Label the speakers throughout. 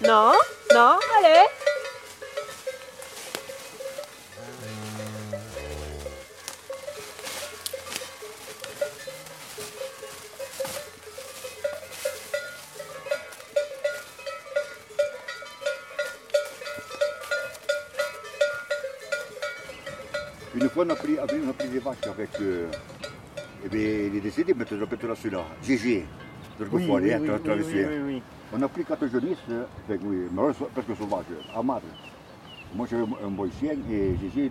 Speaker 1: nó nó.
Speaker 2: Une fois, on a pris, on a pris des vaches avec. Euh, eh bien, il est décédé maintenant, maintenant celui-là. GG.
Speaker 3: Oui, oui,
Speaker 2: hein,
Speaker 3: oui,
Speaker 2: tu tu hein. On a pris quatre jeunisses, euh, avec, oui, mais presque sauvages, à madre. Moi, j'ai un, boy chien et GG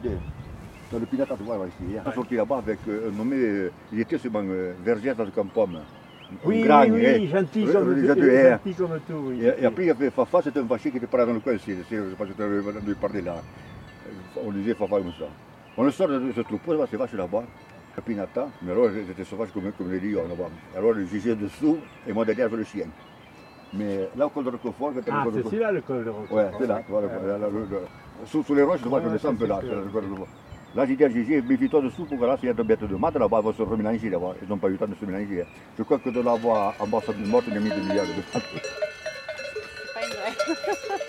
Speaker 2: dans le pinata de voir ici. hein. On est sorti là-bas avec euh, un nommé, euh, il était une euh, vergère dans le campom. Un
Speaker 3: Oui,
Speaker 2: grand,
Speaker 3: oui,
Speaker 2: hein.
Speaker 3: oui, gentil
Speaker 2: Oui,
Speaker 3: comme
Speaker 2: oui,
Speaker 3: tout.
Speaker 2: gentil, hein.
Speaker 3: Gentil comme tout, oui.
Speaker 2: Et, et après, il y avait Fafa, c'était un vacher qui était là dans le coin ici. C'est- Je sais pas si tu avais entendu parler là. On disait Fafa comme ça. On le sort de ce troupeau, là, ces vaches là-bas, le pinata, mais alors c'était sauvage comme, comme les lions là-bas. Alors le gisait dessous et moi derrière avec le chien. Mais là, au col de Roquefort,
Speaker 3: Ah,
Speaker 2: le col de
Speaker 3: c'est celui-là le col de Roquefort.
Speaker 2: Ouais, c'est là. Voilà, là, le- le- sous, sous les roches, tu vois, je descends un peu là.
Speaker 3: c'est
Speaker 2: c'est
Speaker 3: sûr.
Speaker 2: le col de Roquefort. Là, j'ai dit à Gigi, méfie-toi dessous pour que là, s'il y a une bête de maths, là-bas, va se remélanger là-bas. Ils n'ont pas eu le temps de se mélanger. hein. Je crois que de l'avoir en bas, ça morte, il y a mis des milliards de
Speaker 1: C'est pas une vraie.